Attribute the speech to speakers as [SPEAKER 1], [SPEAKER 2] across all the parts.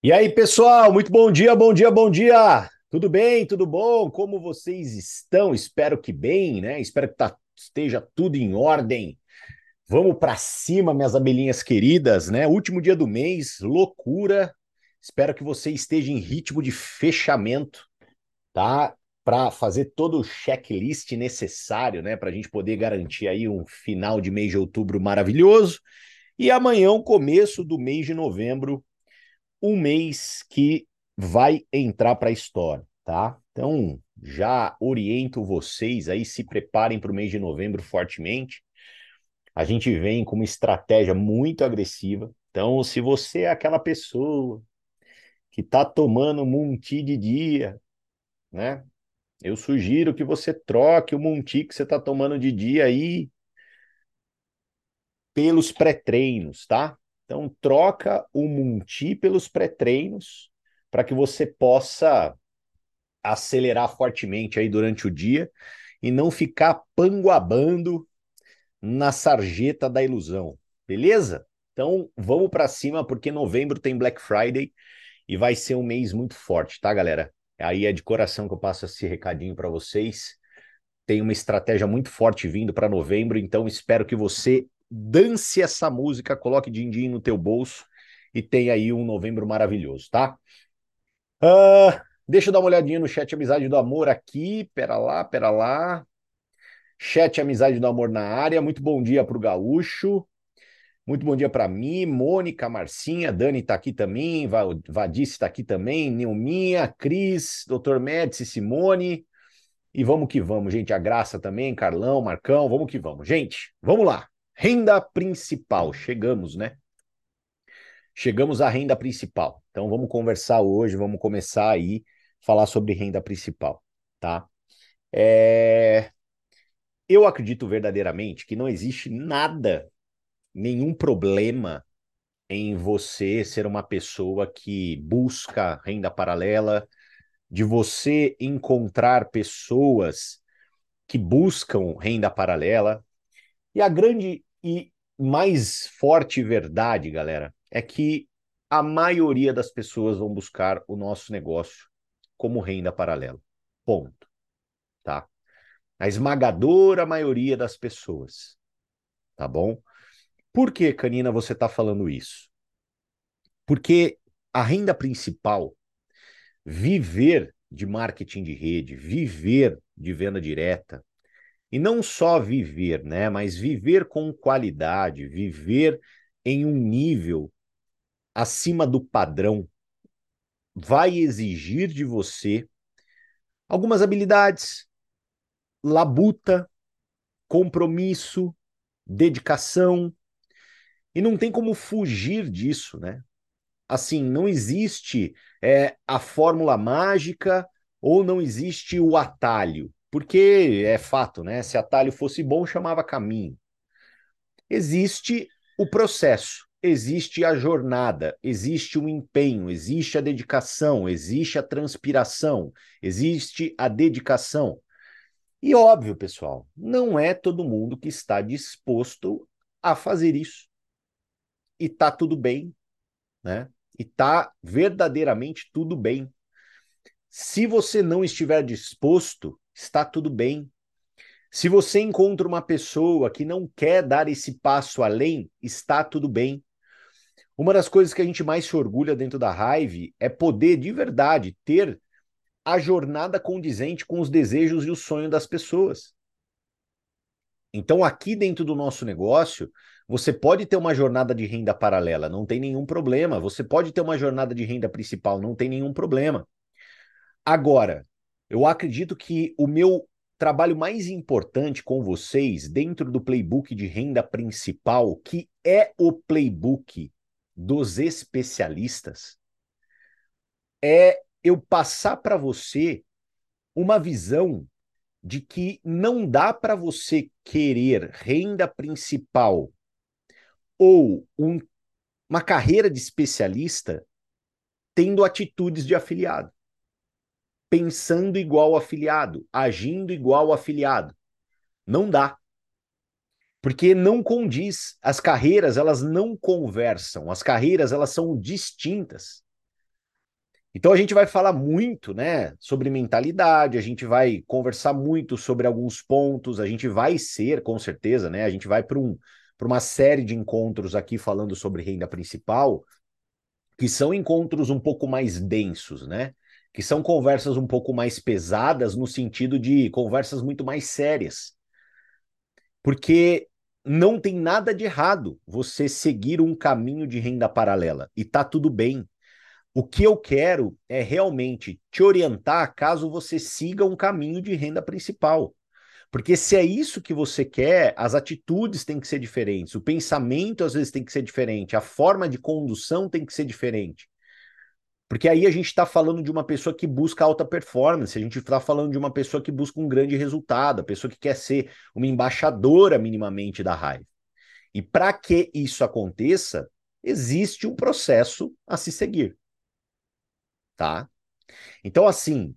[SPEAKER 1] E aí, pessoal, muito bom dia, bom dia, bom dia. Tudo bem? Tudo bom? Como vocês estão? Espero que bem, né? Espero que tá, esteja tudo em ordem. Vamos para cima, minhas abelhinhas queridas, né? Último dia do mês, loucura. Espero que você esteja em ritmo de fechamento, tá? Para fazer todo o checklist necessário, né? Para a gente poder garantir aí um final de mês de outubro maravilhoso. E amanhã, o começo do mês de novembro, um mês que vai entrar para a história, tá? Então, já oriento vocês aí, se preparem para o mês de novembro fortemente. A gente vem com uma estratégia muito agressiva. Então, se você é aquela pessoa que está tomando Munti de dia, né? Eu sugiro que você troque o Munti que você está tomando de dia aí pelos pré-treinos, tá? Então, troca o Munti pelos pré-treinos para que você possa acelerar fortemente aí durante o dia e não ficar panguabando na sarjeta da ilusão, beleza? Então, vamos para cima porque novembro tem Black Friday e vai ser um mês muito forte, tá, galera? Aí é de coração que eu passo esse recadinho para vocês. Tem uma estratégia muito forte vindo para novembro, então espero que você dance essa música, coloque din-din no teu bolso e tenha aí um novembro maravilhoso, tá? Uh, deixa eu dar uma olhadinha no chat Amizade do Amor aqui, pera lá, pera lá. Chat Amizade do Amor na área, muito bom dia para o Gaúcho. Muito bom dia para mim, Mônica, Marcinha, Dani está aqui também, Vadice está aqui também, Neuminha, Cris, Dr. Médici, Simone. E vamos que vamos, gente. A Graça também, Carlão, Marcão, vamos que vamos. Gente, vamos lá. Renda principal, chegamos, né? Chegamos à renda principal. Então vamos conversar hoje, vamos começar aí falar sobre renda principal, tá? É... Eu acredito verdadeiramente que não existe nada, nenhum problema em você ser uma pessoa que busca renda paralela, de você encontrar pessoas que buscam renda paralela. E a grande e mais forte verdade, galera, é que a maioria das pessoas vão buscar o nosso negócio como renda paralela. Ponto. Tá? A esmagadora maioria das pessoas. Tá bom? Por que, Canina, você está falando isso? Porque a renda principal, viver de marketing de rede, viver de venda direta, e não só viver, né? Mas viver com qualidade, viver em um nível acima do padrão, vai exigir de você algumas habilidades, labuta, compromisso, dedicação. E não tem como fugir disso, né? Assim, não existe é, a fórmula mágica ou não existe o atalho. Porque é fato, né? Se atalho fosse bom, chamava caminho. Existe o processo, existe a jornada, existe o empenho, existe a dedicação, existe a transpiração, existe a dedicação. E óbvio, pessoal, não é todo mundo que está disposto a fazer isso. E tá tudo bem, né? E tá verdadeiramente tudo bem. Se você não estiver disposto, está tudo bem. Se você encontra uma pessoa que não quer dar esse passo além, está tudo bem. Uma das coisas que a gente mais se orgulha dentro da Hive é poder de verdade ter a jornada condizente com os desejos e o sonho das pessoas. Então, aqui dentro do nosso negócio, você pode ter uma jornada de renda paralela, não tem nenhum problema. Você pode ter uma jornada de renda principal, não tem nenhum problema. Agora, eu acredito que o meu trabalho mais importante com vocês dentro do playbook de renda principal, que é o playbook dos especialistas, é eu passar para você uma visão de que não dá para você querer renda principal ou um, uma carreira de especialista tendo atitudes de afiliado pensando igual afiliado, agindo igual afiliado. Não dá. Porque não condiz. As carreiras, elas não conversam. As carreiras, elas são distintas. Então a gente vai falar muito, né, sobre mentalidade, a gente vai conversar muito sobre alguns pontos, a gente vai ser, com certeza, né, a gente vai para um, para uma série de encontros aqui falando sobre renda principal, que são encontros um pouco mais densos, né? Que são conversas um pouco mais pesadas no sentido de conversas muito mais sérias. Porque não tem nada de errado você seguir um caminho de renda paralela e tá tudo bem. O que eu quero é realmente te orientar caso você siga um caminho de renda principal. Porque se é isso que você quer, as atitudes têm que ser diferentes, o pensamento às vezes tem que ser diferente, a forma de condução tem que ser diferente. Porque aí a gente está falando de uma pessoa que busca alta performance, a gente está falando de uma pessoa que busca um grande resultado, a pessoa que quer ser uma embaixadora minimamente da raiva. E para que isso aconteça, existe um processo a se seguir. Tá? Então, assim,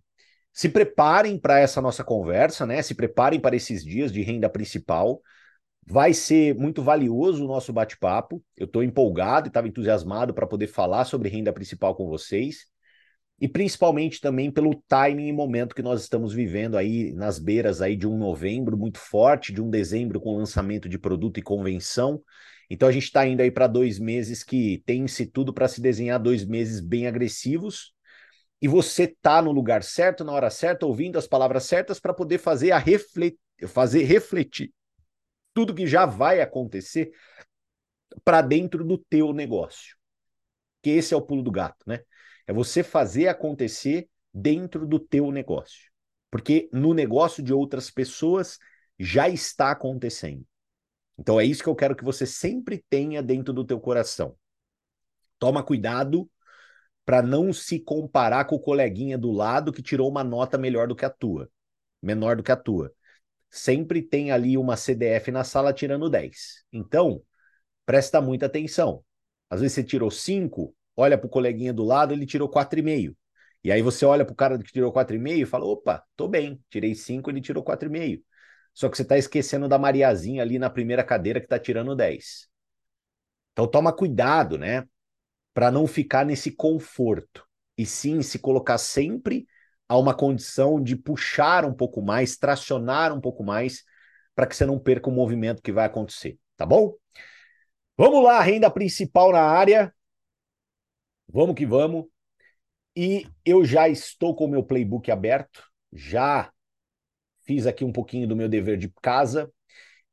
[SPEAKER 1] se preparem para essa nossa conversa, né? Se preparem para esses dias de renda principal. Vai ser muito valioso o nosso bate-papo. Eu estou empolgado e estava entusiasmado para poder falar sobre renda principal com vocês. E principalmente também pelo timing e momento que nós estamos vivendo aí nas beiras aí de um novembro muito forte, de um dezembro com lançamento de produto e convenção. Então a gente está indo aí para dois meses que tem-se tudo para se desenhar dois meses bem agressivos e você tá no lugar certo, na hora certa, ouvindo as palavras certas para poder fazer a refletir, fazer refletir tudo que já vai acontecer para dentro do teu negócio. Que esse é o pulo do gato, né? É você fazer acontecer dentro do teu negócio. Porque no negócio de outras pessoas já está acontecendo. Então é isso que eu quero que você sempre tenha dentro do teu coração. Toma cuidado para não se comparar com o coleguinha do lado que tirou uma nota melhor do que a tua, menor do que a tua. Sempre tem ali uma CDF na sala tirando 10. Então, presta muita atenção. Às vezes você tirou 5, olha para o coleguinha do lado, ele tirou 4,5. E aí você olha para o cara que tirou 4,5 e fala: opa, tô bem, tirei 5, ele tirou 4,5. Só que você está esquecendo da Mariazinha ali na primeira cadeira que está tirando 10. Então toma cuidado, né? para não ficar nesse conforto, e sim se colocar sempre a uma condição de puxar um pouco mais, tracionar um pouco mais, para que você não perca o movimento que vai acontecer, tá bom? Vamos lá, renda principal na área. Vamos que vamos. E eu já estou com o meu playbook aberto, já fiz aqui um pouquinho do meu dever de casa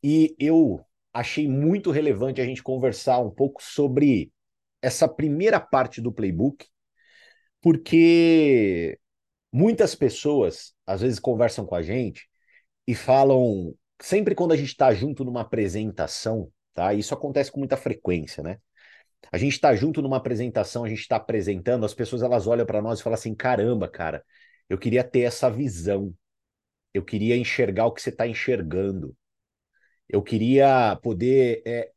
[SPEAKER 1] e eu achei muito relevante a gente conversar um pouco sobre essa primeira parte do playbook, porque muitas pessoas às vezes conversam com a gente e falam, sempre quando a gente está junto numa apresentação, tá? Isso acontece com muita frequência, né? A gente está junto numa apresentação, a gente está apresentando, as pessoas elas olham para nós e falam assim: caramba, cara, eu queria ter essa visão, eu queria enxergar o que você está enxergando, eu queria poder é,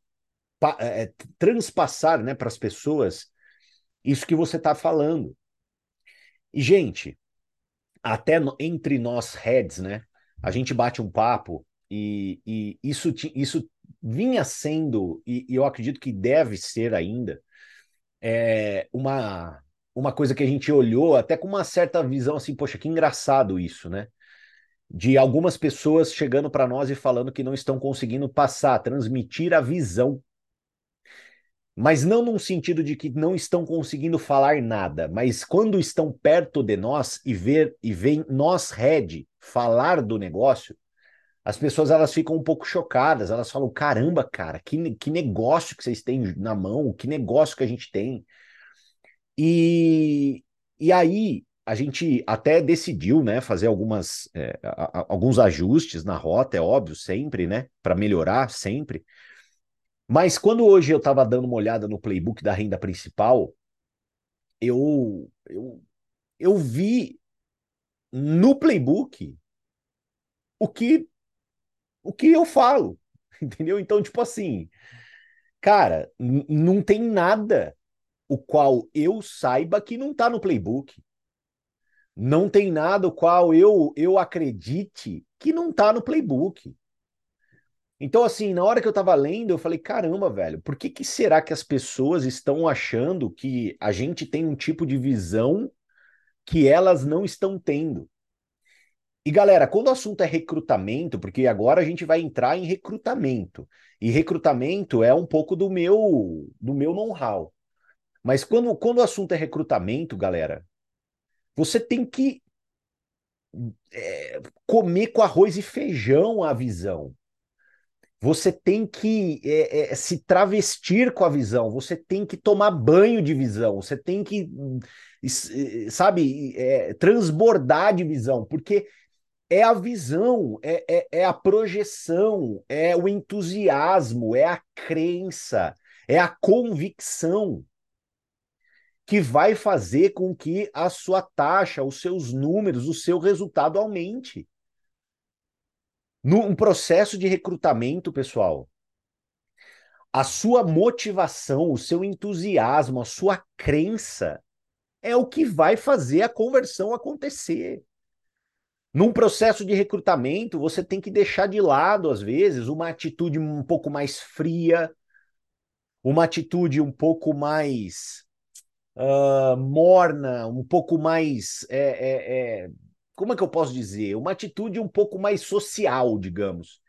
[SPEAKER 1] é, é, transpassar né, para as pessoas isso que você está falando. E, gente, até no, entre nós heads, né? A gente bate um papo e, e isso, isso vinha sendo, e, e, eu acredito que deve ser ainda, é, uma, uma coisa que a gente olhou até com uma certa visão assim, poxa, que engraçado isso, né? De algumas pessoas chegando para nós e falando que não estão conseguindo passar, transmitir a visão mas não num sentido de que não estão conseguindo falar nada, mas quando estão perto de nós e ver e veem nós Red falar do negócio, as pessoas elas ficam um pouco chocadas, elas falam: "Caramba, cara, que, que negócio que vocês têm na mão, que negócio que a gente tem". E e aí a gente até decidiu, né, fazer algumas é, a, a, alguns ajustes na rota, é óbvio, sempre, né, para melhorar sempre. Mas quando hoje eu estava dando uma olhada no playbook da renda principal, eu, eu, eu vi no playbook o que o que eu falo, entendeu? Então, tipo assim, cara, não tem nada o qual eu saiba que não está no playbook. Não tem nada o qual eu eu acredite que não está no playbook. Então, assim, na hora que eu tava lendo, eu falei, caramba, velho, por que, que será que as pessoas estão achando que a gente tem um tipo de visão que elas não estão tendo. E galera, quando o assunto é recrutamento, porque agora a gente vai entrar em recrutamento, e recrutamento é um pouco do meu do meu know-how. Mas quando, quando o assunto é recrutamento, galera, você tem que é, comer com arroz e feijão a visão. Você tem que é, é, se travestir com a visão, você tem que tomar banho de visão, você tem que, sabe, é, transbordar de visão, porque é a visão, é, é, é, a projeção, é o entusiasmo, é a crença, é a convicção que vai fazer com que a sua taxa, os seus números, o seu resultado aumente. Num processo de recrutamento, pessoal, a sua motivação, o seu entusiasmo, a sua crença é o que vai fazer a conversão acontecer. Num processo de recrutamento, você tem que deixar de lado, às vezes, uma atitude um pouco mais fria, uma atitude um pouco mais uh, morna, um pouco mais. É, é, é, como é que eu posso dizer? Uma atitude um pouco mais social, digamos.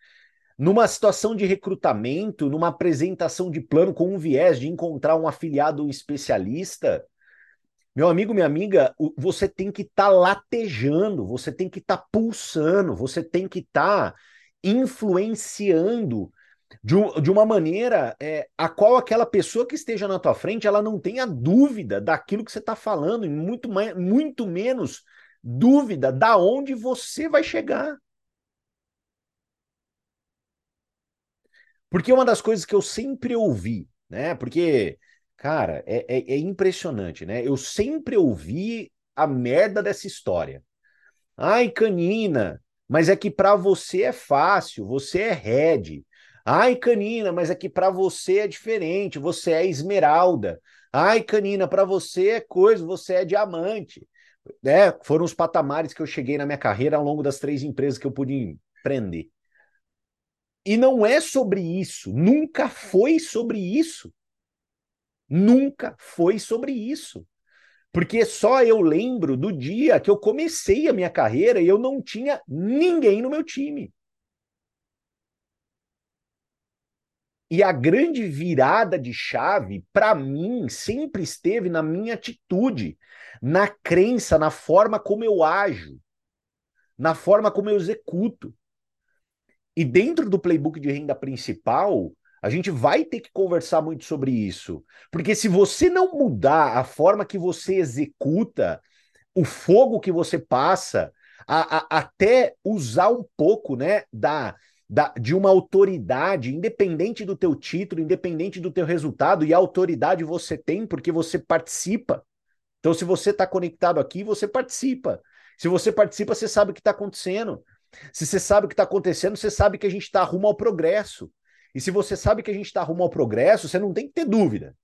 [SPEAKER 1] Numa situação de recrutamento, numa apresentação de plano com um viés de encontrar um afiliado especialista, meu amigo, minha amiga, você tem que estar tá latejando, você tem que estar tá pulsando, você tem que estar tá influenciando de, de uma maneira é, a qual aquela pessoa que esteja na tua frente ela não tenha dúvida daquilo que você está falando, e muito, muito menos dúvida da onde você vai chegar. Porque uma das coisas que eu sempre ouvi, né? Porque Cara, é, é, é impressionante, né? Eu sempre ouvi a merda dessa história. Ai, canina, mas é que para você é fácil, você é red. Ai, canina, mas é que para você é diferente, você é esmeralda. Ai, canina, para você é coisa, você é diamante. É, foram os patamares que eu cheguei na minha carreira ao longo das três empresas que eu pude empreender. E não é sobre isso, nunca foi sobre isso. Nunca foi sobre isso. Porque só eu lembro do dia que eu comecei a minha carreira e eu não tinha ninguém no meu time. E a grande virada de chave, para mim, sempre esteve na minha atitude, na crença, na forma como eu ajo, na forma como eu executo. E dentro do playbook de renda principal, a gente vai ter que conversar muito sobre isso. Porque se você não mudar a forma que você executa, o fogo que você passa, a, a, até usar um pouco né, da, da, de uma autoridade, independente do teu título, independente do teu resultado, e a autoridade você tem porque você participa. Então, se você está conectado aqui, você participa. Se você participa, você sabe o que está acontecendo. Se você sabe o que está acontecendo, você sabe que a gente está rumo ao progresso. E se você sabe que a gente está rumo ao progresso, você não tem que ter dúvida.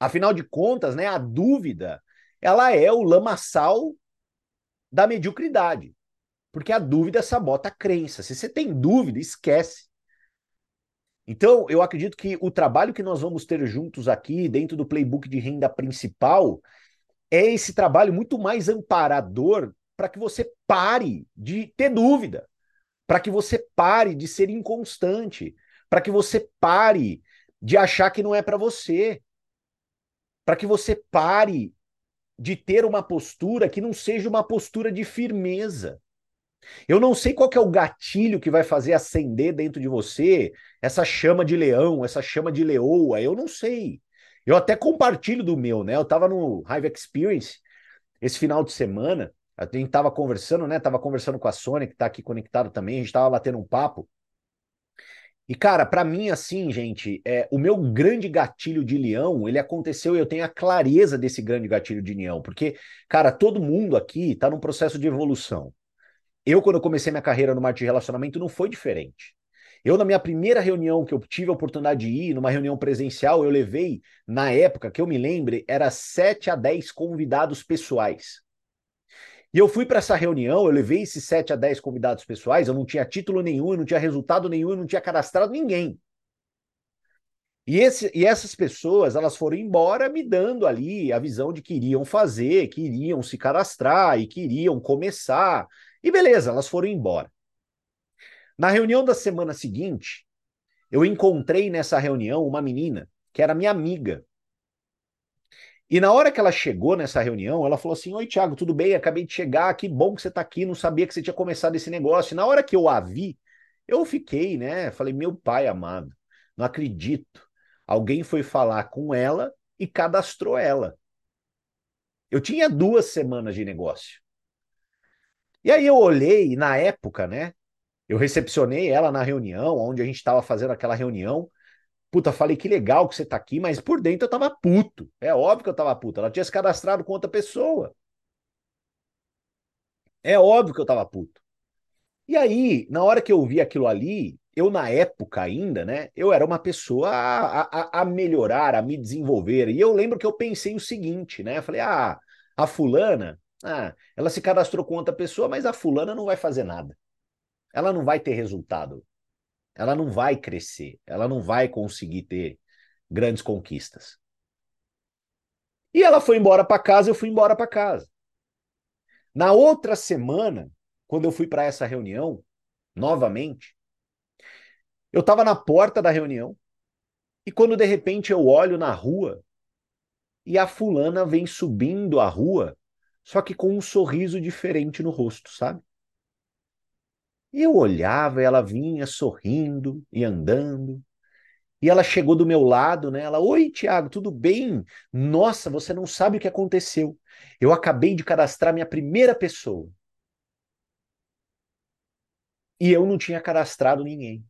[SPEAKER 1] Afinal de contas, né, a dúvida, ela é o lamaçal da mediocridade. Porque a dúvida sabota a crença. Se você tem dúvida, esquece. Então, eu acredito que o trabalho que nós vamos ter juntos aqui, dentro do playbook de renda principal, é esse trabalho muito mais amparador para que você pare de ter dúvida para que você pare de ser inconstante, para que você pare de achar que não é para você, para que você pare de ter uma postura que não seja uma postura de firmeza. Eu não sei qual é o gatilho que vai fazer acender dentro de você essa chama de leão, essa chama de leoa, eu não sei. Eu até compartilho do meu, né? Eu estava no Hive Experience esse final de semana a gente tava conversando, né? Tava conversando com a Sônia, que tá aqui conectado também, a gente tava batendo um papo. E, cara, para mim, assim, gente, é, o meu grande gatilho de leão, ele aconteceu e eu tenho a clareza desse grande gatilho de leão, porque, cara, todo mundo aqui tá num processo de evolução. Eu, quando eu comecei minha carreira no marketing de relacionamento, não foi diferente. Eu, na minha primeira reunião que eu tive a oportunidade de ir, numa reunião presencial, eu levei, na época, que eu me lembre, era 7 a 10 convidados pessoais. E eu fui para essa reunião, eu levei esses 7 a 10 convidados pessoais, eu não tinha título nenhum, eu não tinha resultado nenhum, eu não tinha cadastrado ninguém. E, esse, e essas pessoas, elas foram embora me dando ali a visão de que iriam fazer, que iriam se cadastrar e que iriam começar. E beleza, elas foram embora. Na reunião da semana seguinte, eu encontrei nessa reunião uma menina que era minha amiga. E na hora que ela chegou nessa reunião, ela falou assim: Oi, Thiago, tudo bem? Acabei de chegar, que bom que você está aqui, não sabia que você tinha começado esse negócio. E na hora que eu a vi, eu fiquei, né? Falei, meu pai amado, não acredito. Alguém foi falar com ela e cadastrou ela. Eu tinha duas semanas de negócio. E aí eu olhei, na época, né? Eu recepcionei ela na reunião, onde a gente estava fazendo aquela reunião. Puta, falei que legal que você tá aqui, mas por dentro eu tava puto. É óbvio que eu tava puto. Ela tinha se cadastrado com outra pessoa. É óbvio que eu tava puto. E aí, na hora que eu vi aquilo ali, eu na época ainda, né, eu era uma pessoa a, a, a, melhorar, a me desenvolver. E eu lembro que eu pensei o seguinte, né? Eu falei, ah, a fulana, ah, ela se cadastrou com outra pessoa, mas a fulana não vai fazer nada. Ela não vai ter resultado. Ela não vai crescer. Ela não vai conseguir ter grandes conquistas. E ela foi embora para casa, eu fui embora para casa. Na outra semana, quando eu fui para essa reunião, novamente, eu estava na porta da reunião e quando de repente eu olho na rua e a fulana vem subindo a rua, só que com um sorriso diferente no rosto, sabe? E eu olhava, e ela vinha sorrindo e andando. E ela chegou do meu lado, né? Ela, oi, Tiago, tudo bem? Nossa, você não sabe o que aconteceu. Eu acabei de cadastrar minha primeira pessoa. E eu não tinha cadastrado ninguém.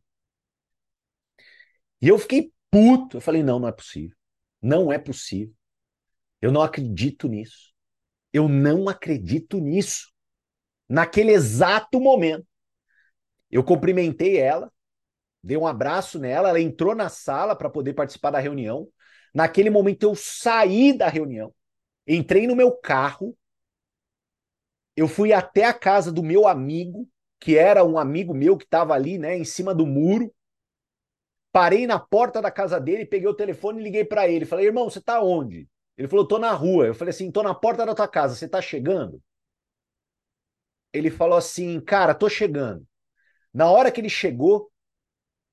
[SPEAKER 1] E eu fiquei puto. Eu falei: não, não é possível. Não é possível. Eu não acredito nisso. Eu não acredito nisso. Naquele exato momento, eu cumprimentei ela, dei um abraço nela, ela entrou na sala para poder participar da reunião. Naquele momento, eu saí da reunião, entrei no meu carro, eu fui até a casa do meu amigo, que era um amigo meu que estava ali, né, em cima do muro. Parei na porta da casa dele, peguei o telefone e liguei para ele. Falei, irmão, você tá onde? Ele falou, tô na rua. Eu falei assim, tô na porta da tua casa, você tá chegando? Ele falou assim, cara, tô chegando. Na hora que ele chegou,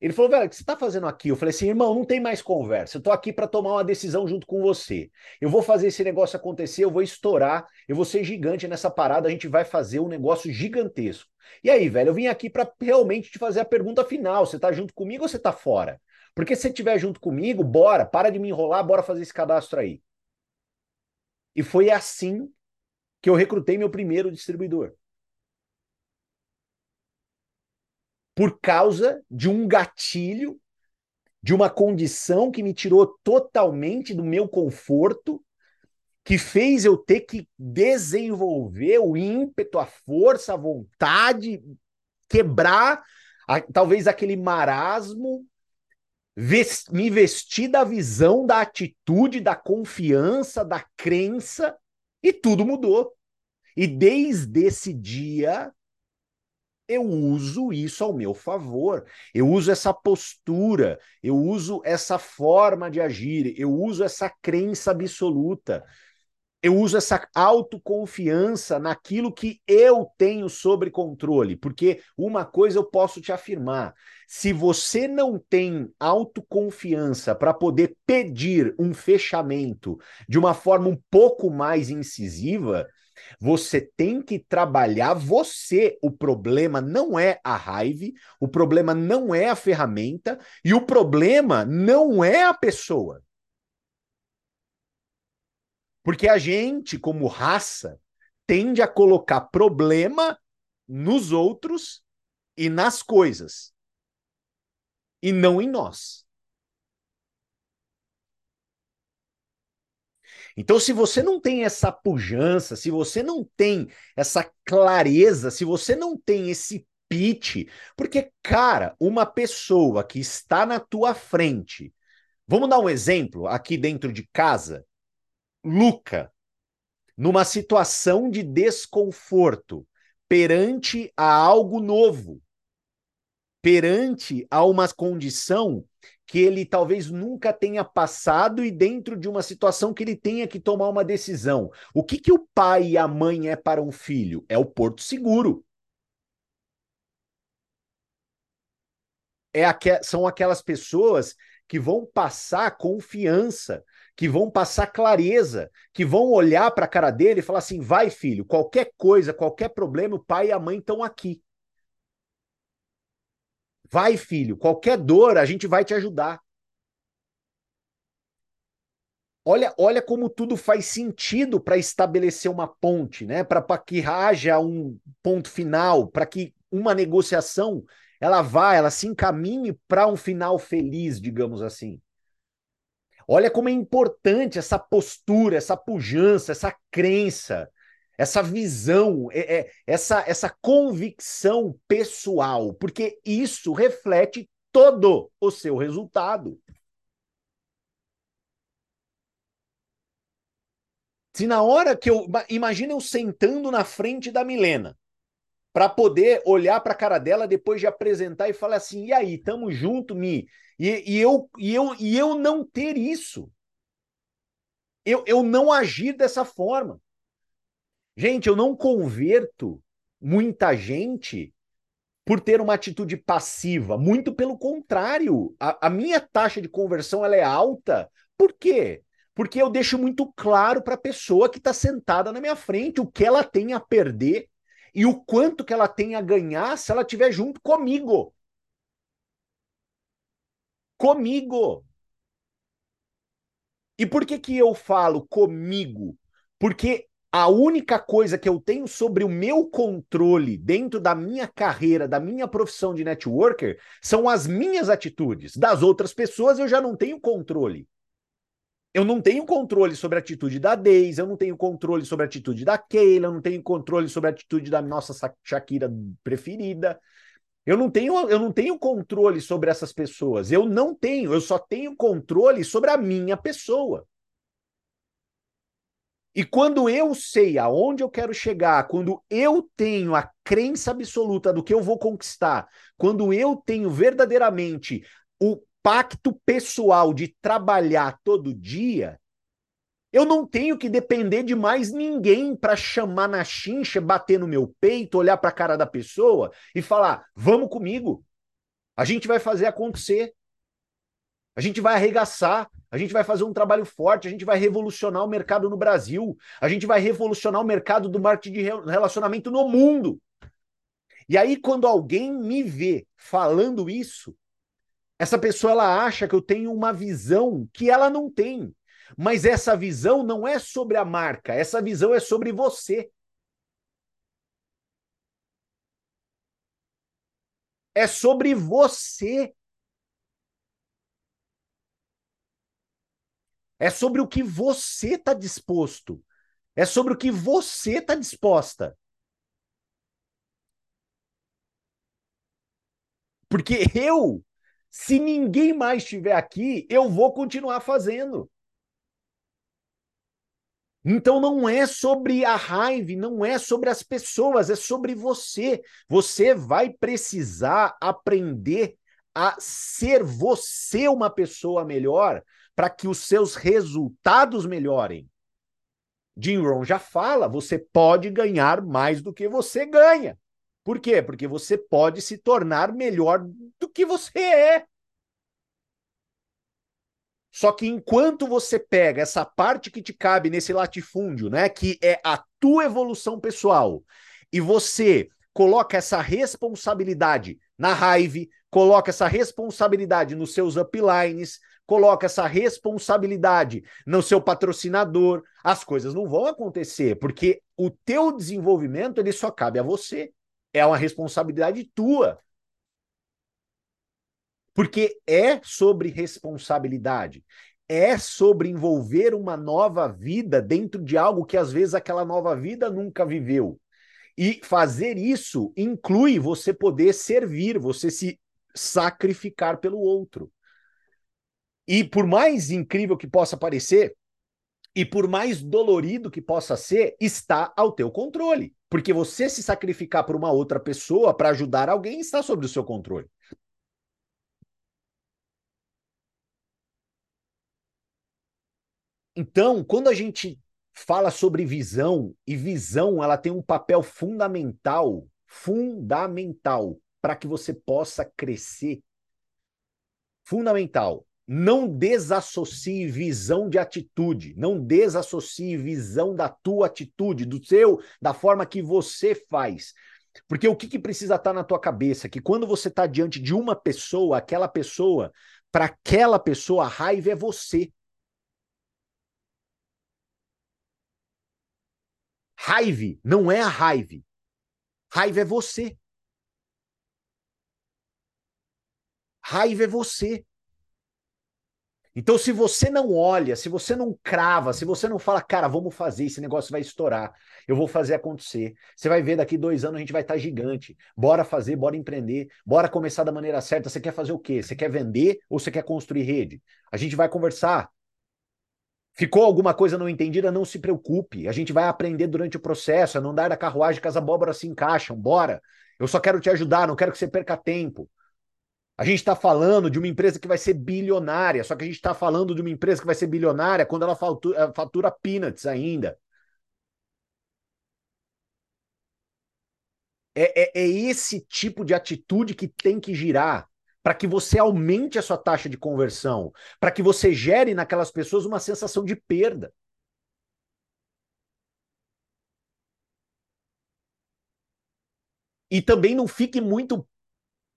[SPEAKER 1] ele falou, velho, o que você está fazendo aqui? Eu falei assim, irmão, não tem mais conversa. Eu estou aqui para tomar uma decisão junto com você. Eu vou fazer esse negócio acontecer, eu vou estourar, eu vou ser gigante nessa parada, a gente vai fazer um negócio gigantesco. E aí, velho, eu vim aqui para realmente te fazer a pergunta final. Você está junto comigo ou você está fora? Porque se você estiver junto comigo, bora, para de me enrolar, bora fazer esse cadastro aí. E foi assim que eu recrutei meu primeiro distribuidor. por causa de um gatilho, de uma condição que me tirou totalmente do meu conforto, que fez eu ter que desenvolver o ímpeto, a força, a vontade, quebrar a, talvez aquele marasmo, me vestir da visão, da atitude, da confiança, da crença, e tudo mudou. E desde esse dia eu uso isso ao meu favor. Eu uso essa postura, eu uso essa forma de agir, eu uso essa crença absoluta. Eu uso essa autoconfiança naquilo que eu tenho sobre controle, porque uma coisa eu posso te afirmar: se você não tem autoconfiança para poder pedir um fechamento de uma forma um pouco mais incisiva, você tem que trabalhar você. O problema não é a raiva, o problema não é a ferramenta e o problema não é a pessoa. Porque a gente, como raça, tende a colocar problema nos outros e nas coisas, e não em nós. Então, se você não tem essa pujança, se você não tem essa clareza, se você não tem esse pitch, porque, cara, uma pessoa que está na tua frente, vamos dar um exemplo aqui dentro de casa, Luca, numa situação de desconforto perante a algo novo, perante a uma condição que ele talvez nunca tenha passado e dentro de uma situação que ele tenha que tomar uma decisão. O que, que o pai e a mãe é para um filho? É o porto seguro. É aqu são aquelas pessoas que vão passar confiança, que vão passar clareza, que vão olhar para a cara dele e falar assim: vai, filho, qualquer coisa, qualquer problema, o pai e a mãe estão aqui. Vai, filho, qualquer dor, a gente vai te ajudar. Olha, olha como tudo faz sentido para estabelecer uma ponte, né? Para que haja um ponto final, para que uma negociação ela vá, ela se encaminhe para um final feliz, digamos assim. Olha como é importante essa postura, essa pujança, essa crença, essa visão, é, é, essa, essa convicção pessoal, porque isso reflete todo o seu resultado. Se na hora que eu. Imagina eu sentando na frente da Milena, para poder olhar para a cara dela depois de apresentar e falar assim: e aí, tamo junto, Mi? E, e, eu, e, eu, e eu não ter isso. Eu, eu não agir dessa forma. Gente, eu não converto muita gente por ter uma atitude passiva. Muito pelo contrário. A, a minha taxa de conversão ela é alta. Por quê? Porque eu deixo muito claro para a pessoa que está sentada na minha frente o que ela tem a perder e o quanto que ela tem a ganhar se ela estiver junto comigo. Comigo. E por que que eu falo comigo? Porque a única coisa que eu tenho sobre o meu controle dentro da minha carreira, da minha profissão de networker, são as minhas atitudes. Das outras pessoas eu já não tenho controle. Eu não tenho controle sobre a atitude da Deise, eu não tenho controle sobre a atitude da Keila, eu não tenho controle sobre a atitude da nossa Shakira preferida. Eu não tenho, eu não tenho controle sobre essas pessoas. Eu não tenho, eu só tenho controle sobre a minha pessoa. E quando eu sei aonde eu quero chegar, quando eu tenho a crença absoluta do que eu vou conquistar, quando eu tenho verdadeiramente o pacto pessoal de trabalhar todo dia, eu não tenho que depender de mais ninguém para chamar na chincha, bater no meu peito, olhar para a cara da pessoa e falar: vamos comigo. A gente vai fazer acontecer. A gente vai arregaçar, a gente vai fazer um trabalho forte, a gente vai revolucionar o mercado no Brasil, a gente vai revolucionar o mercado do marketing de relacionamento no mundo. E aí, quando alguém me vê falando isso, essa pessoa ela acha que eu tenho uma visão que ela não tem. Mas essa visão não é sobre a marca, essa visão é sobre você. É sobre você. É sobre o que você está disposto. É sobre o que você está disposta. Porque eu, se ninguém mais estiver aqui, eu vou continuar fazendo. Então não é sobre a raiva, não é sobre as pessoas, é sobre você. Você vai precisar aprender a ser você uma pessoa melhor para que os seus resultados melhorem. Jim Rohn já fala, você pode ganhar mais do que você ganha. Por quê? Porque você pode se tornar melhor do que você é. Só que enquanto você pega essa parte que te cabe nesse latifúndio, né, que é a tua evolução pessoal, e você coloca essa responsabilidade na raiva, coloca essa responsabilidade nos seus uplines, coloca essa responsabilidade no seu patrocinador, as coisas não vão acontecer, porque o teu desenvolvimento ele só cabe a você. É uma responsabilidade tua. Porque é sobre responsabilidade. É sobre envolver uma nova vida dentro de algo que às vezes aquela nova vida nunca viveu. E fazer isso inclui você poder servir, você se sacrificar pelo outro. E por mais incrível que possa parecer, e por mais dolorido que possa ser, está ao teu controle. Porque você se sacrificar por uma outra pessoa para ajudar alguém está sob o seu controle. Então, quando a gente fala sobre visão, e visão ela tem um papel fundamental, fundamental, para que você possa crescer. Fundamental. Não desassocie visão de atitude, não desassocie visão da tua atitude, do seu, da forma que você faz. Porque o que, que precisa estar na tua cabeça? Que quando você está diante de uma pessoa, aquela pessoa, para aquela pessoa, a raiva é você. Raiva não é a raiva. Raiva é você. Raiva é você. Então, se você não olha, se você não crava, se você não fala, cara, vamos fazer, esse negócio vai estourar, eu vou fazer acontecer. Você vai ver daqui dois anos a gente vai estar gigante. Bora fazer, bora empreender, bora começar da maneira certa. Você quer fazer o quê? Você quer vender ou você quer construir rede? A gente vai conversar. Ficou alguma coisa não entendida? Não se preocupe. A gente vai aprender durante o processo, a não dar da carruagem que as abóboras se encaixam. Bora. Eu só quero te ajudar, não quero que você perca tempo. A gente está falando de uma empresa que vai ser bilionária, só que a gente está falando de uma empresa que vai ser bilionária quando ela fatura, fatura peanuts ainda. É, é, é esse tipo de atitude que tem que girar para que você aumente a sua taxa de conversão, para que você gere naquelas pessoas uma sensação de perda. E também não fique muito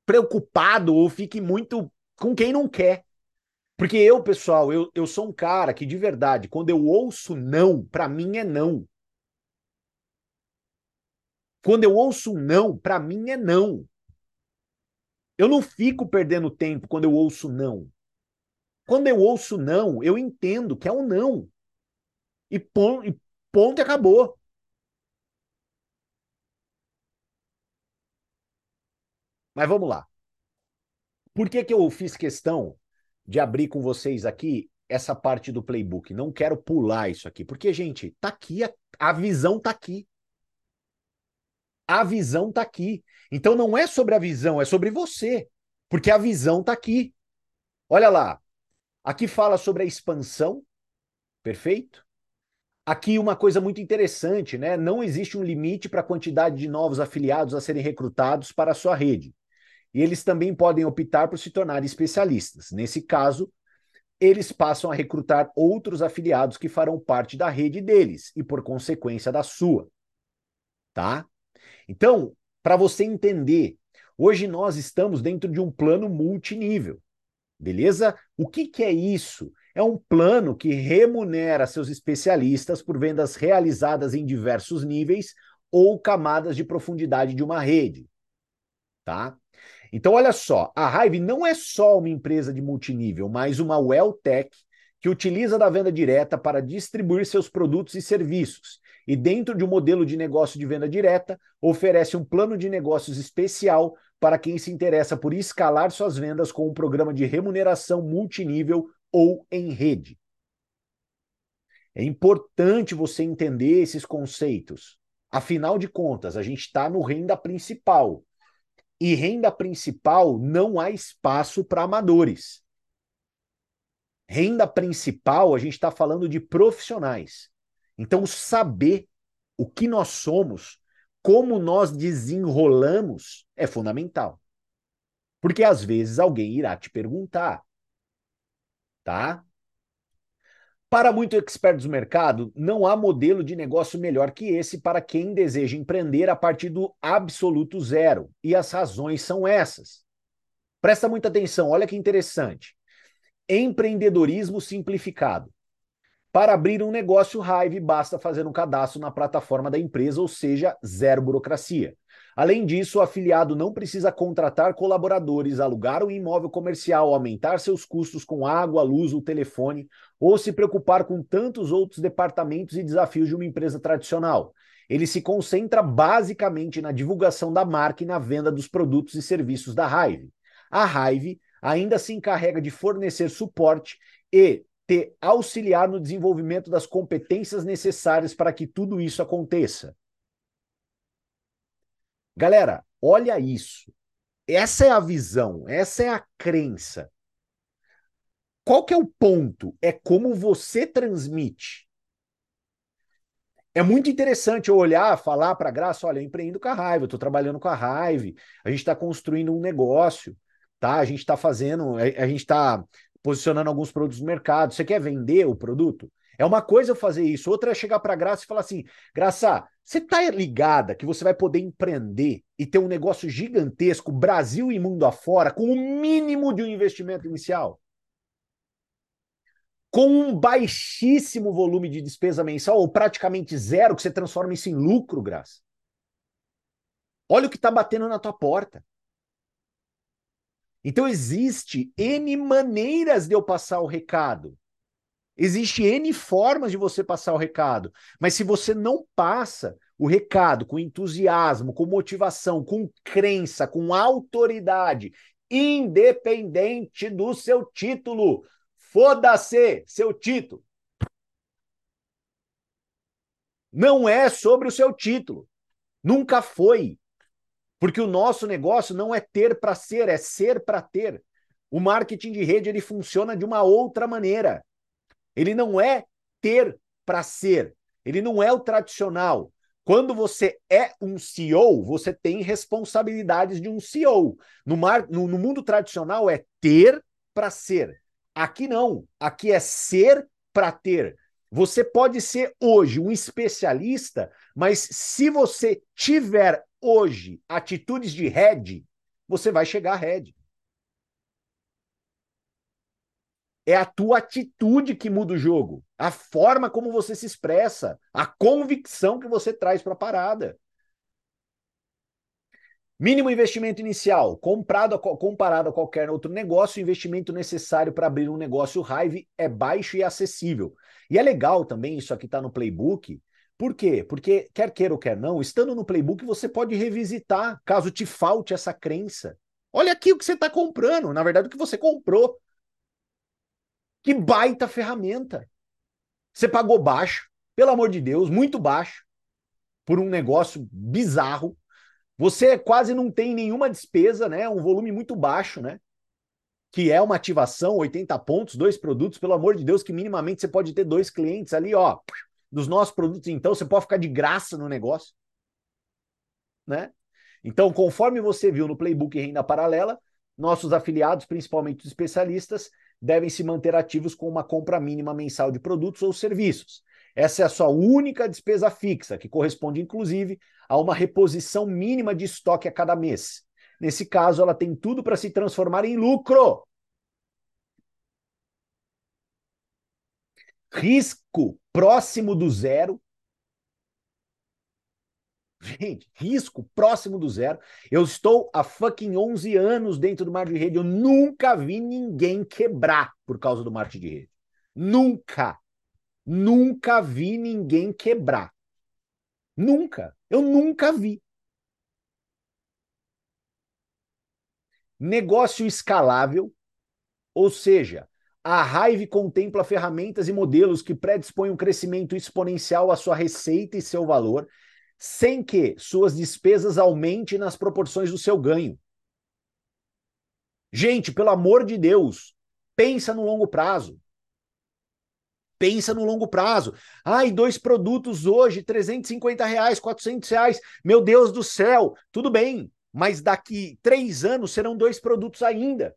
[SPEAKER 1] preocupado ou fique muito com quem não quer. Porque eu, pessoal, eu, eu sou um cara que de verdade, quando eu ouço não, para mim é não. Quando eu ouço não, para mim é não. Eu não fico perdendo tempo quando eu ouço não. Quando eu ouço não, eu entendo que é um não. E ponto, e ponto e acabou. Mas vamos lá. Por que, que eu fiz questão de abrir com vocês aqui essa parte do playbook? Não quero pular isso aqui, porque, gente, tá aqui, a, a visão tá aqui. A visão tá aqui. Então não é sobre a visão, é sobre você, porque a visão tá aqui. Olha lá. Aqui fala sobre a expansão, perfeito? Aqui uma coisa muito interessante, né? Não existe um limite para a quantidade de novos afiliados a serem recrutados para a sua rede e eles também podem optar por se tornar especialistas. Nesse caso, eles passam a recrutar outros afiliados que farão parte da rede deles e, por consequência, da sua. Tá? Então, para você entender, hoje nós estamos dentro de um plano multinível. Beleza? O que, que é isso? É um plano que remunera seus especialistas por vendas realizadas em diversos níveis ou camadas de profundidade de uma rede. Tá? Então, olha só, a Hive não é só uma empresa de multinível, mas uma well-tech que utiliza da venda direta para distribuir seus produtos e serviços. E dentro de um modelo de negócio de venda direta, oferece um plano de negócios especial para quem se interessa por escalar suas vendas com um programa de remuneração multinível ou em rede. É importante você entender esses conceitos. Afinal de contas, a gente está no renda principal. E renda principal não há espaço para amadores. Renda principal, a gente está falando de profissionais. Então, saber o que nós somos, como nós desenrolamos, é fundamental. Porque às vezes alguém irá te perguntar, tá? Para muitos expertos do mercado, não há modelo de negócio melhor que esse para quem deseja empreender a partir do absoluto zero. E as razões são essas. Presta muita atenção, olha que interessante. Empreendedorismo simplificado. Para abrir um negócio Hive, basta fazer um cadastro na plataforma da empresa, ou seja, zero burocracia. Além disso, o afiliado não precisa contratar colaboradores, alugar um imóvel comercial, aumentar seus custos com água, luz ou telefone, ou se preocupar com tantos outros departamentos e desafios de uma empresa tradicional. Ele se concentra basicamente na divulgação da marca e na venda dos produtos e serviços da Hive. A Hive ainda se encarrega de fornecer suporte e te auxiliar no desenvolvimento das competências necessárias para que tudo isso aconteça. Galera, olha isso. Essa é a visão, essa é a crença. qual que é o ponto? É como você transmite. É muito interessante eu olhar, falar para a Graça, olha, eu empreendo com a Raiva, eu estou trabalhando com a Raiva, a gente está construindo um negócio, tá? A gente está fazendo, a, a gente está posicionando alguns produtos no mercado. Você quer vender o produto? É uma coisa eu fazer isso, outra é chegar para Graça e falar assim: Graça, você está ligada que você vai poder empreender e ter um negócio gigantesco, Brasil e mundo afora, com o mínimo de um investimento inicial? Com um baixíssimo volume de despesa mensal, ou praticamente zero, que você transforma isso em lucro, Graça. Olha o que está batendo na tua porta. Então existe N maneiras de eu passar o recado. Existe N formas de você passar o recado. Mas se você não passa o recado com entusiasmo, com motivação, com crença, com autoridade, independente do seu título, foda-se seu título. Não é sobre o seu título. Nunca foi. Porque o nosso negócio não é ter para ser, é ser para ter. O marketing de rede ele funciona de uma outra maneira. Ele não é ter para ser. Ele não é o tradicional. Quando você é um CEO, você tem responsabilidades de um CEO. No, mar, no, no mundo tradicional é ter para ser. Aqui não. Aqui é ser para ter. Você pode ser hoje um especialista, mas se você tiver hoje atitudes de head, você vai chegar a head. É a tua atitude que muda o jogo, a forma como você se expressa, a convicção que você traz para a parada. Mínimo investimento inicial, comprado a, comparado a qualquer outro negócio, o investimento necessário para abrir um negócio Hive é baixo e acessível. E é legal também, isso aqui está no playbook, por quê? Porque, quer queira ou quer não, estando no playbook, você pode revisitar caso te falte essa crença. Olha aqui o que você está comprando, na verdade, o que você comprou. Que baita ferramenta. Você pagou baixo, pelo amor de Deus, muito baixo, por um negócio bizarro. Você quase não tem nenhuma despesa, né? Um volume muito baixo, né? Que é uma ativação, 80 pontos, dois produtos, pelo amor de Deus, que minimamente você pode ter dois clientes ali, ó dos nossos produtos, então, você pode ficar de graça no negócio. Né? Então, conforme você viu no Playbook Renda Paralela, nossos afiliados, principalmente os especialistas, devem se manter ativos com uma compra mínima mensal de produtos ou serviços. Essa é a sua única despesa fixa, que corresponde, inclusive, a uma reposição mínima de estoque a cada mês. Nesse caso, ela tem tudo para se transformar em lucro. Risco próximo do zero. Gente, risco próximo do zero. Eu estou há fucking 11 anos dentro do marketing de rede. Eu nunca vi ninguém quebrar por causa do marketing de rede. Nunca. Nunca vi ninguém quebrar. Nunca. Eu nunca vi. Negócio escalável, ou seja, a Hive contempla ferramentas e modelos que predispõem um crescimento exponencial à sua receita e seu valor, sem que suas despesas aumentem nas proporções do seu ganho. Gente, pelo amor de Deus, pensa no longo prazo. Pensa no longo prazo. Ai, dois produtos hoje, 350 reais, 400 reais. Meu Deus do céu, tudo bem. Mas daqui três anos serão dois produtos ainda.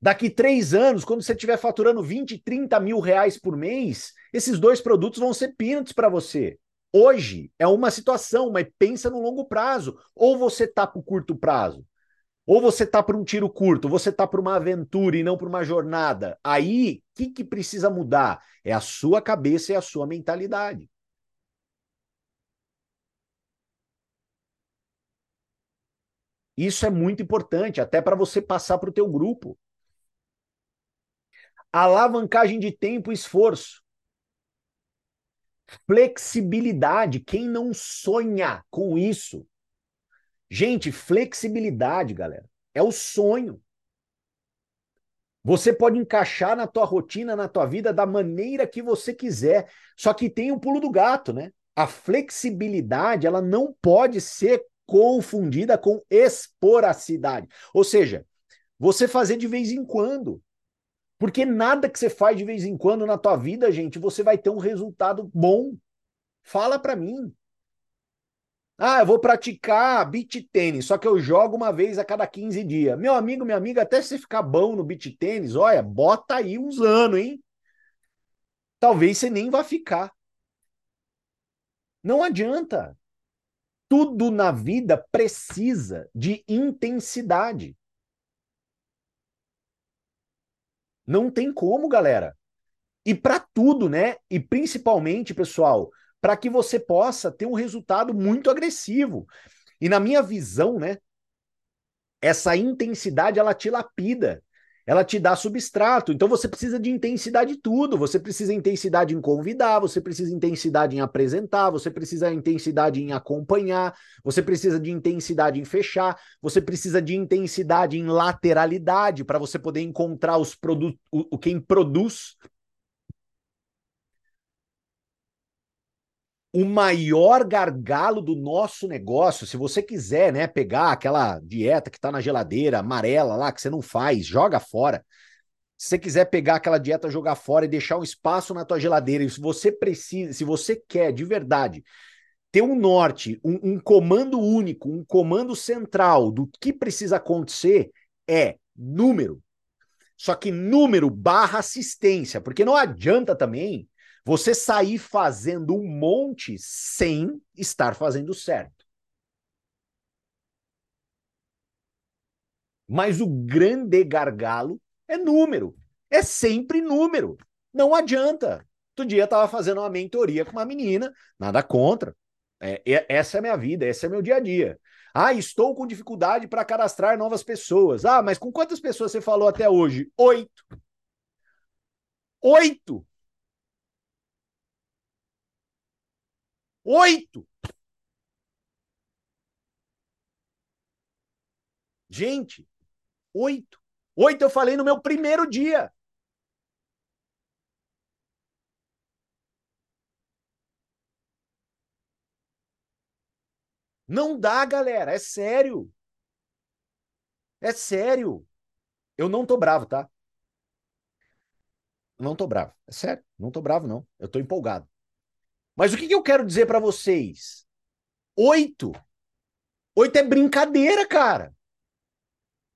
[SPEAKER 1] Daqui três anos, quando você estiver faturando 20, 30 mil reais por mês, esses dois produtos vão ser peanuts para você. Hoje é uma situação, mas pensa no longo prazo. Ou você tá para o curto prazo, ou você tá para um tiro curto, você tá para uma aventura e não para uma jornada. Aí, o que, que precisa mudar? É a sua cabeça e a sua mentalidade. Isso é muito importante, até para você passar para o teu grupo alavancagem de tempo e esforço. Flexibilidade. Quem não sonha com isso? Gente, flexibilidade, galera, é o sonho. Você pode encaixar na tua rotina, na tua vida da maneira que você quiser. Só que tem o pulo do gato, né? A flexibilidade, ela não pode ser confundida com esporacidade. Ou seja, você fazer de vez em quando. Porque nada que você faz de vez em quando na tua vida, gente, você vai ter um resultado bom. Fala para mim. Ah, eu vou praticar beach tênis, só que eu jogo uma vez a cada 15 dias. Meu amigo, minha amiga, até você ficar bom no beach tênis, olha, bota aí uns anos, hein? Talvez você nem vá ficar. Não adianta. Tudo na vida precisa de intensidade. Não tem como, galera. E para tudo, né? E principalmente, pessoal, para que você possa ter um resultado muito agressivo. E na minha visão, né, essa intensidade ela te lapida, ela te dá substrato. Então você precisa de intensidade em tudo. Você precisa de intensidade em convidar, você precisa de intensidade em apresentar, você precisa de intensidade em acompanhar, você precisa de intensidade em fechar, você precisa de intensidade em lateralidade para você poder encontrar os produtos, quem produz o maior gargalo do nosso negócio, se você quiser, né, pegar aquela dieta que está na geladeira amarela lá, que você não faz, joga fora. Se você quiser pegar aquela dieta, jogar fora e deixar um espaço na tua geladeira, e se você precisa, se você quer de verdade ter um norte, um, um comando único, um comando central do que precisa acontecer, é número. Só que número barra assistência, porque não adianta também você sair fazendo um monte sem estar fazendo certo. Mas o grande gargalo é número. É sempre número. Não adianta. Outro dia eu estava fazendo uma mentoria com uma menina, nada contra. É, essa é a minha vida, esse é meu dia a dia. Ah, estou com dificuldade para cadastrar novas pessoas. Ah, mas com quantas pessoas você falou até hoje? Oito. Oito. Oito! Gente, oito. Oito eu falei no meu primeiro dia. Não dá, galera. É sério. É sério. Eu não tô bravo, tá? Não tô bravo. É sério. Não tô bravo, não. Eu tô empolgado. Mas o que, que eu quero dizer para vocês? Oito. Oito é brincadeira, cara.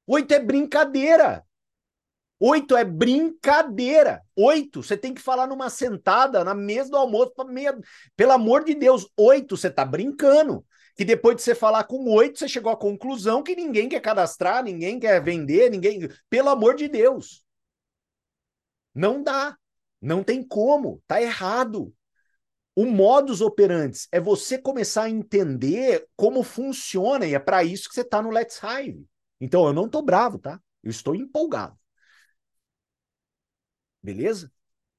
[SPEAKER 1] Oito é brincadeira. Oito é brincadeira. Oito, você tem que falar numa sentada, na mesa do almoço, meia... pelo amor de Deus. Oito, você tá brincando. Que depois de você falar com oito, você chegou à conclusão que ninguém quer cadastrar, ninguém quer vender, ninguém. Pelo amor de Deus. Não dá. Não tem como. Tá errado. O modus operandi é você começar a entender como funciona, e é para isso que você está no Let's Hive. Então eu não estou bravo, tá? Eu estou empolgado. Beleza?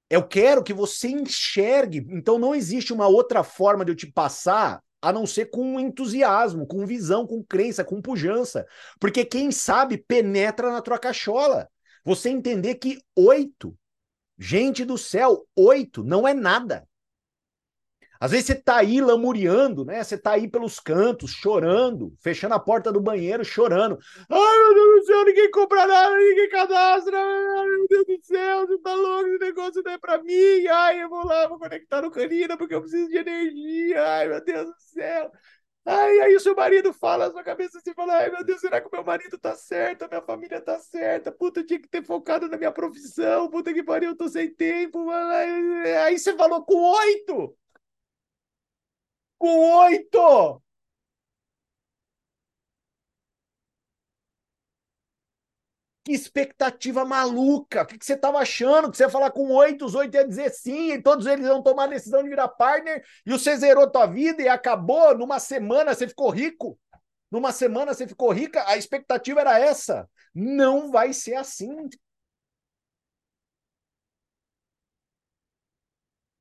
[SPEAKER 1] Eu quero que você enxergue. Então não existe uma outra forma de eu te passar a não ser com entusiasmo, com visão, com crença, com pujança. Porque quem sabe penetra na tua cachola. Você entender que oito, gente do céu, oito não é nada. Às vezes você tá aí lamuriando, né? Você tá aí pelos cantos, chorando, fechando a porta do banheiro, chorando. Ai, meu Deus do céu, ninguém compra nada, ninguém cadastra. Ai, meu Deus do céu, você tá louco, esse negócio não é pra mim. Ai, eu vou lá, vou conectar no canina porque eu preciso de energia. Ai, meu Deus do céu. Ai, aí o seu marido fala na sua cabeça assim, fala, ai meu Deus, será que o meu marido tá certo? A minha família tá certa? Puta, eu tinha que ter focado na minha profissão, puta que pariu, eu tô sem tempo. Aí você falou com oito com oito! Que expectativa maluca! O que, que você estava achando? Que você ia falar com oito, os oito ia dizer sim, e todos eles vão tomar a decisão de virar partner, e você zerou tua vida e acabou numa semana, você ficou rico. Numa semana você ficou rica, a expectativa era essa. Não vai ser assim.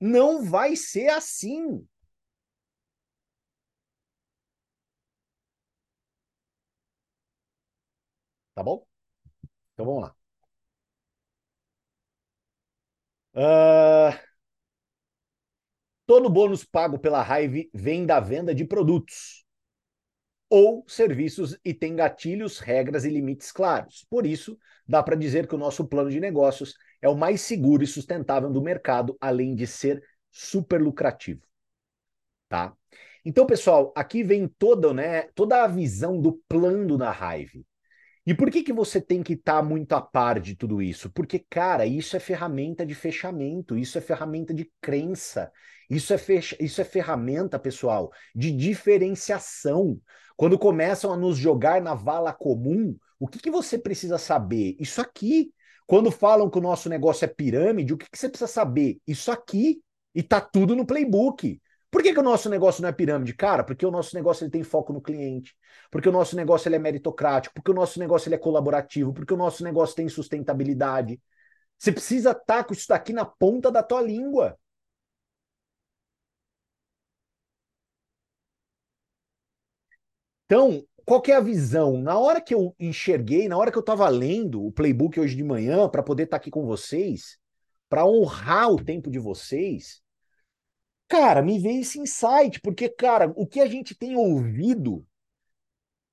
[SPEAKER 1] Não vai ser assim. Tá bom? Então vamos lá. Uh, todo bônus pago pela Hive vem da venda de produtos. ou serviços e tem gatilhos, regras e limites claros. Por isso, dá para dizer que o nosso plano de negócios é o mais seguro e sustentável do mercado, além de ser super lucrativo. Tá? Então, pessoal, aqui vem toda, né, toda a visão do plano da Hive. E por que, que você tem que estar tá muito a par de tudo isso? Porque, cara, isso é ferramenta de fechamento, isso é ferramenta de crença, isso é, fecha... isso é ferramenta, pessoal, de diferenciação. Quando começam a nos jogar na vala comum, o que, que você precisa saber? Isso aqui. Quando falam que o nosso negócio é pirâmide, o que, que você precisa saber? Isso aqui. E tá tudo no playbook. Por que, que o nosso negócio não é pirâmide? Cara, porque o nosso negócio ele tem foco no cliente, porque o nosso negócio ele é meritocrático, porque o nosso negócio ele é colaborativo, porque o nosso negócio tem sustentabilidade. Você precisa estar tá com isso daqui na ponta da tua língua. Então, qual é a visão? Na hora que eu enxerguei, na hora que eu estava lendo o playbook hoje de manhã para poder estar tá aqui com vocês, para honrar o tempo de vocês, Cara, me veio esse insight, porque, cara, o que a gente tem ouvido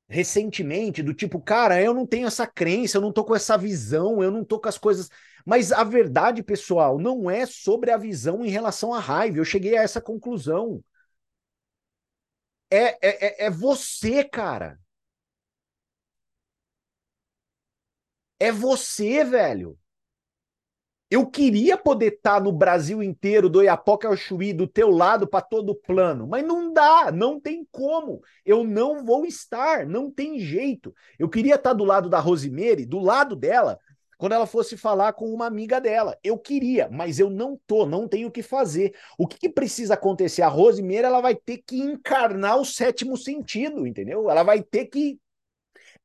[SPEAKER 1] recentemente, do tipo, cara, eu não tenho essa crença, eu não tô com essa visão, eu não tô com as coisas. Mas a verdade, pessoal, não é sobre a visão em relação à raiva. Eu cheguei a essa conclusão. É, é, é, é você, cara. É você, velho. Eu queria poder estar tá no Brasil inteiro, do Iapoca ao Chuí, do teu lado para todo o plano, mas não dá, não tem como. Eu não vou estar, não tem jeito. Eu queria estar tá do lado da Rosemary, do lado dela, quando ela fosse falar com uma amiga dela. Eu queria, mas eu não tô, não tenho o que fazer. O que, que precisa acontecer? A Rosemary ela vai ter que encarnar o sétimo sentido, entendeu? Ela vai ter que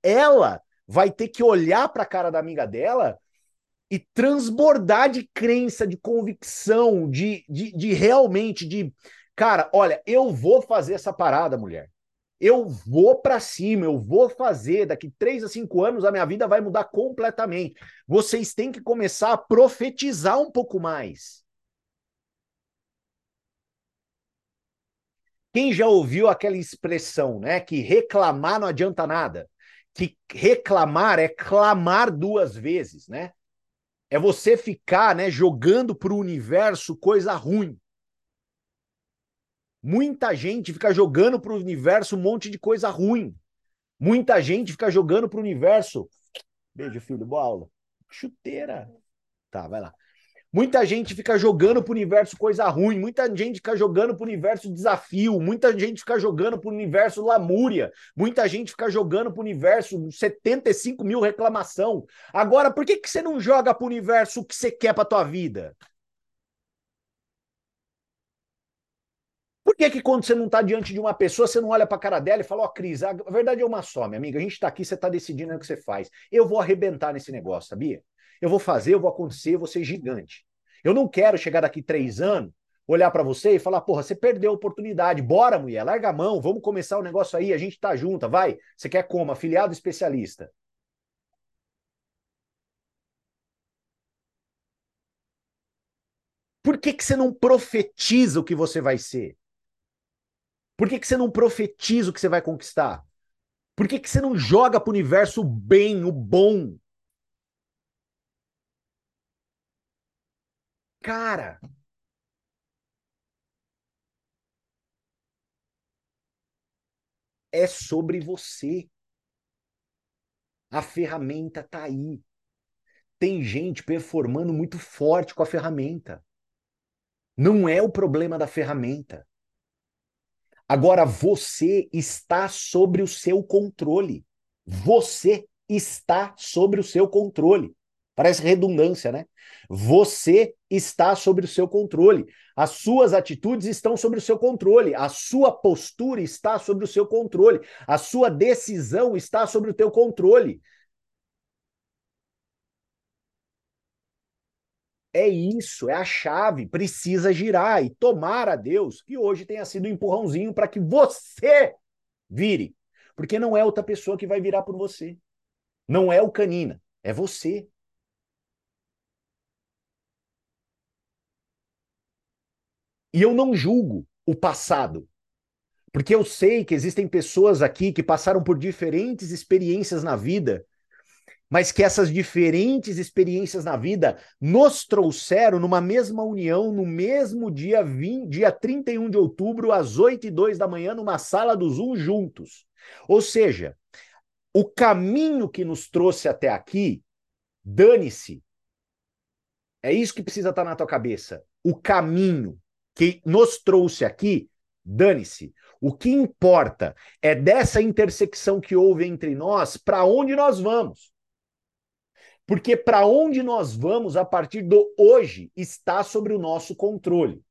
[SPEAKER 1] ela vai ter que olhar para a cara da amiga dela e transbordar de crença, de convicção, de, de, de realmente, de cara, olha, eu vou fazer essa parada, mulher. Eu vou para cima, eu vou fazer. Daqui três a cinco anos a minha vida vai mudar completamente. Vocês têm que começar a profetizar um pouco mais. Quem já ouviu aquela expressão, né? Que reclamar não adianta nada. Que reclamar é clamar duas vezes, né? É você ficar né, jogando para o universo coisa ruim. Muita gente fica jogando para o universo um monte de coisa ruim. Muita gente fica jogando para o universo. Beijo, filho, boa aula. Chuteira. Tá, vai lá. Muita gente fica jogando pro universo coisa ruim, muita gente fica jogando pro universo desafio, muita gente fica jogando pro universo lamúria, muita gente fica jogando pro universo 75 mil reclamação. Agora, por que, que você não joga pro universo o que você quer pra tua vida? Por que, que quando você não está diante de uma pessoa, você não olha para a cara dela e fala, ó, oh, Cris, a verdade é uma só, minha amiga, a gente está aqui, você está decidindo o que você faz. Eu vou arrebentar nesse negócio, sabia? Eu vou fazer, eu vou acontecer, eu vou ser gigante. Eu não quero chegar daqui três anos, olhar para você e falar, porra, você perdeu a oportunidade. Bora, mulher, larga a mão, vamos começar o negócio aí, a gente tá junto, vai. Você quer como? Afiliado especialista. Por que, que você não profetiza o que você vai ser? Por que, que você não profetiza o que você vai conquistar? Por que, que você não joga para o universo o bem, o bom? Cara, é sobre você. A ferramenta tá aí. Tem gente performando muito forte com a ferramenta. Não é o problema da ferramenta. Agora você está sobre o seu controle. Você está sobre o seu controle. Parece redundância, né? Você está sobre o seu controle. As suas atitudes estão sobre o seu controle. A sua postura está sobre o seu controle. A sua decisão está sobre o teu controle. É isso, é a chave. Precisa girar e tomar a Deus que hoje tenha sido um empurrãozinho para que você vire. Porque não é outra pessoa que vai virar por você. Não é o canina, é você. E eu não julgo o passado. Porque eu sei que existem pessoas aqui que passaram por diferentes experiências na vida, mas que essas diferentes experiências na vida nos trouxeram numa mesma união, no mesmo dia, 20, dia 31 de outubro, às 8 e 2 da manhã, numa sala do Zoom juntos. Ou seja, o caminho que nos trouxe até aqui, dane-se. É isso que precisa estar na tua cabeça. O caminho que nos trouxe aqui, dane-se. O que importa é dessa intersecção que houve entre nós, para onde nós vamos. Porque para onde nós vamos a partir do hoje está sobre o nosso controle.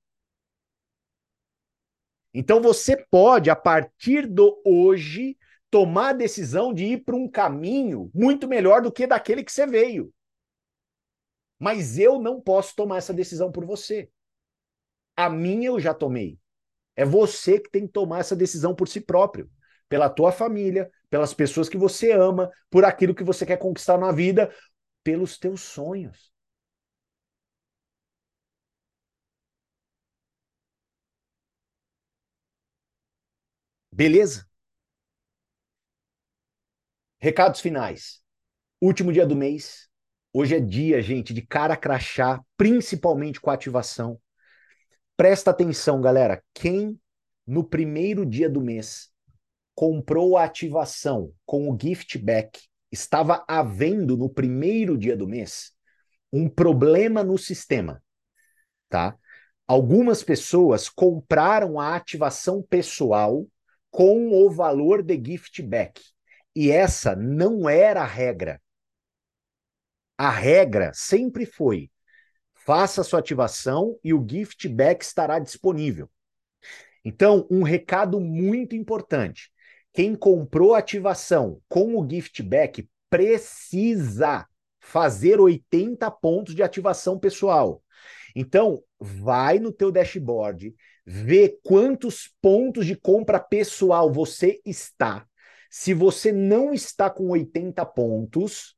[SPEAKER 1] Então você pode, a partir do hoje, tomar a decisão de ir para um caminho muito melhor do que daquele que você veio. Mas eu não posso tomar essa decisão por você. A minha eu já tomei. É você que tem que tomar essa decisão por si próprio, pela tua família, pelas pessoas que você ama, por aquilo que você quer conquistar na vida, pelos teus sonhos. Beleza? Recados finais. Último dia do mês. Hoje é dia, gente, de cara crachá, principalmente com a ativação. Presta atenção, galera. Quem no primeiro dia do mês comprou a ativação com o gift back estava havendo no primeiro dia do mês um problema no sistema, tá? Algumas pessoas compraram a ativação pessoal com o valor de gift back. E essa não era a regra. A regra sempre foi: faça a sua ativação e o gift back estará disponível. Então, um recado muito importante. Quem comprou ativação com o gift back precisa fazer 80 pontos de ativação pessoal. Então, vai no teu dashboard, vê quantos pontos de compra pessoal você está. Se você não está com 80 pontos,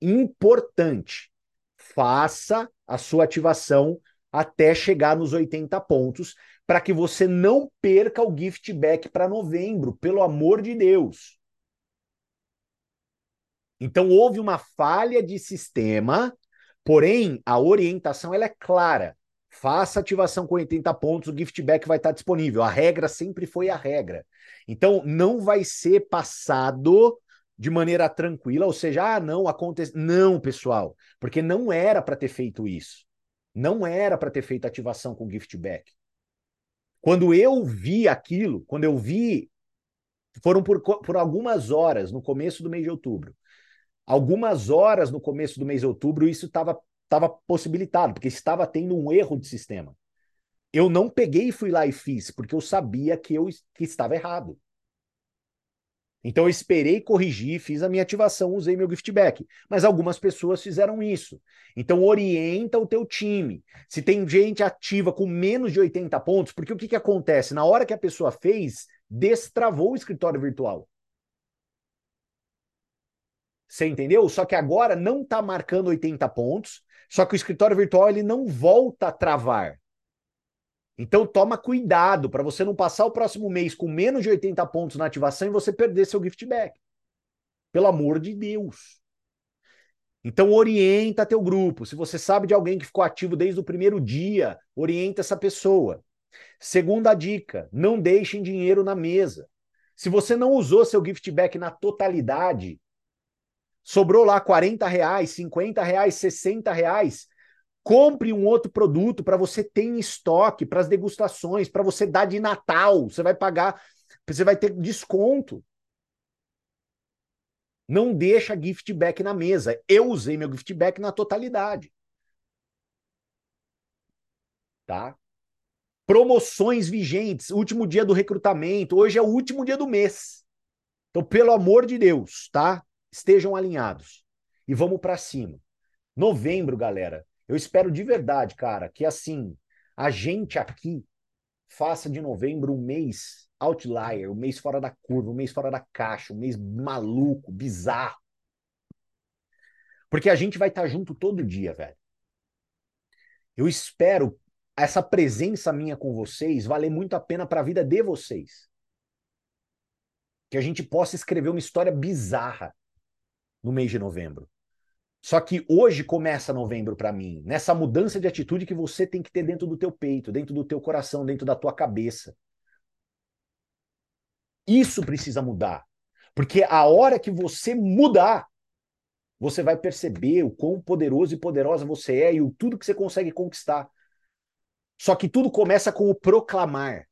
[SPEAKER 1] importante, faça a sua ativação até chegar nos 80 pontos, para que você não perca o gift back para novembro, pelo amor de Deus. Então houve uma falha de sistema, porém a orientação ela é clara. Faça ativação com 80 pontos, o gift back vai estar disponível. A regra sempre foi a regra. Então não vai ser passado de maneira tranquila, ou seja, ah, não acontece. Não, pessoal, porque não era para ter feito isso. Não era para ter feito ativação com gift back. Quando eu vi aquilo, quando eu vi, foram por, por algumas horas no começo do mês de outubro. Algumas horas no começo do mês de outubro, isso estava tava possibilitado, porque estava tendo um erro de sistema. Eu não peguei e fui lá e fiz, porque eu sabia que eu que estava errado. Então eu esperei corrigir, fiz a minha ativação, usei meu gift. Mas algumas pessoas fizeram isso. Então orienta o teu time. Se tem gente ativa com menos de 80 pontos, porque o que, que acontece? Na hora que a pessoa fez, destravou o escritório virtual. Você entendeu? Só que agora não está marcando 80 pontos, só que o escritório virtual ele não volta a travar. Então toma cuidado para você não passar o próximo mês com menos de 80 pontos na ativação e você perder seu gift back. Pelo amor de Deus. Então orienta teu grupo. Se você sabe de alguém que ficou ativo desde o primeiro dia, orienta essa pessoa. Segunda dica, não deixem dinheiro na mesa. Se você não usou seu gift back na totalidade, sobrou lá 40 reais, 50 reais, 60 reais, Compre um outro produto para você ter em estoque, para as degustações, para você dar de Natal. Você vai pagar, você vai ter desconto. Não deixa gift back na mesa. Eu usei meu gift back na totalidade. Tá? Promoções vigentes, último dia do recrutamento, hoje é o último dia do mês. Então, pelo amor de Deus, tá? Estejam alinhados. E vamos para cima. Novembro, galera. Eu espero de verdade, cara, que assim, a gente aqui faça de novembro um mês outlier, um mês fora da curva, um mês fora da caixa, um mês maluco, bizarro. Porque a gente vai estar junto todo dia, velho. Eu espero essa presença minha com vocês valer muito a pena para a vida de vocês. que a gente possa escrever uma história bizarra no mês de novembro. Só que hoje começa novembro para mim, nessa mudança de atitude que você tem que ter dentro do teu peito, dentro do teu coração, dentro da tua cabeça. Isso precisa mudar. Porque a hora que você mudar, você vai perceber o quão poderoso e poderosa você é e o tudo que você consegue conquistar. Só que tudo começa com o proclamar.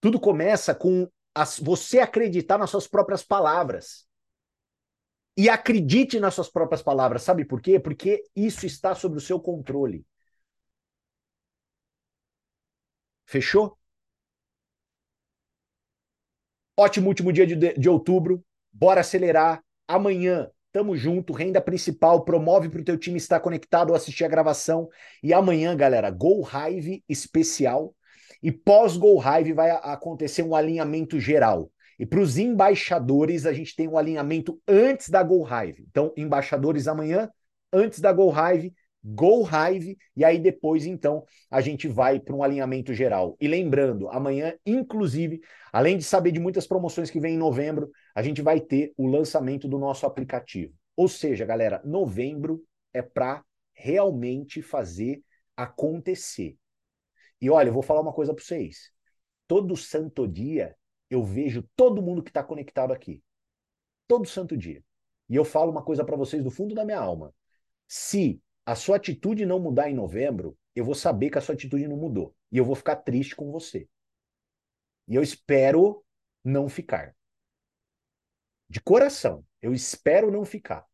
[SPEAKER 1] Tudo começa com as, você acreditar nas suas próprias palavras. E acredite nas suas próprias palavras. Sabe por quê? Porque isso está sob o seu controle. Fechou? Ótimo último dia de, de outubro. Bora acelerar. Amanhã, tamo junto. Renda principal. Promove para o teu time estar conectado ou assistir a gravação. E amanhã, galera, Go Hive especial. E pós Go Hive vai acontecer um alinhamento geral. E para os embaixadores, a gente tem um alinhamento antes da Go Hive. Então, embaixadores amanhã, antes da Go Hive, Go Hive, e aí depois, então, a gente vai para um alinhamento geral. E lembrando, amanhã, inclusive, além de saber de muitas promoções que vem em novembro, a gente vai ter o lançamento do nosso aplicativo. Ou seja, galera, novembro é para realmente fazer acontecer. E olha, eu vou falar uma coisa para vocês. Todo santo dia eu vejo todo mundo que está conectado aqui. Todo santo dia. E eu falo uma coisa para vocês do fundo da minha alma. Se a sua atitude não mudar em novembro, eu vou saber que a sua atitude não mudou. E eu vou ficar triste com você. E eu espero não ficar. De coração, eu espero não ficar.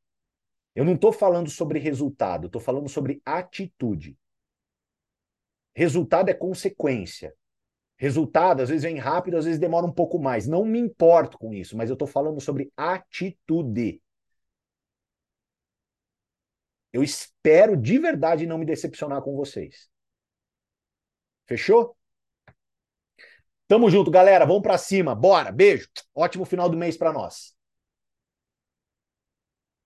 [SPEAKER 1] Eu não estou falando sobre resultado, estou falando sobre atitude. Resultado é consequência. Resultado, às vezes vem rápido, às vezes demora um pouco mais. Não me importo com isso, mas eu estou falando sobre atitude. Eu espero de verdade não me decepcionar com vocês. Fechou? Tamo junto, galera. Vamos para cima. Bora. Beijo. Ótimo final do mês para nós.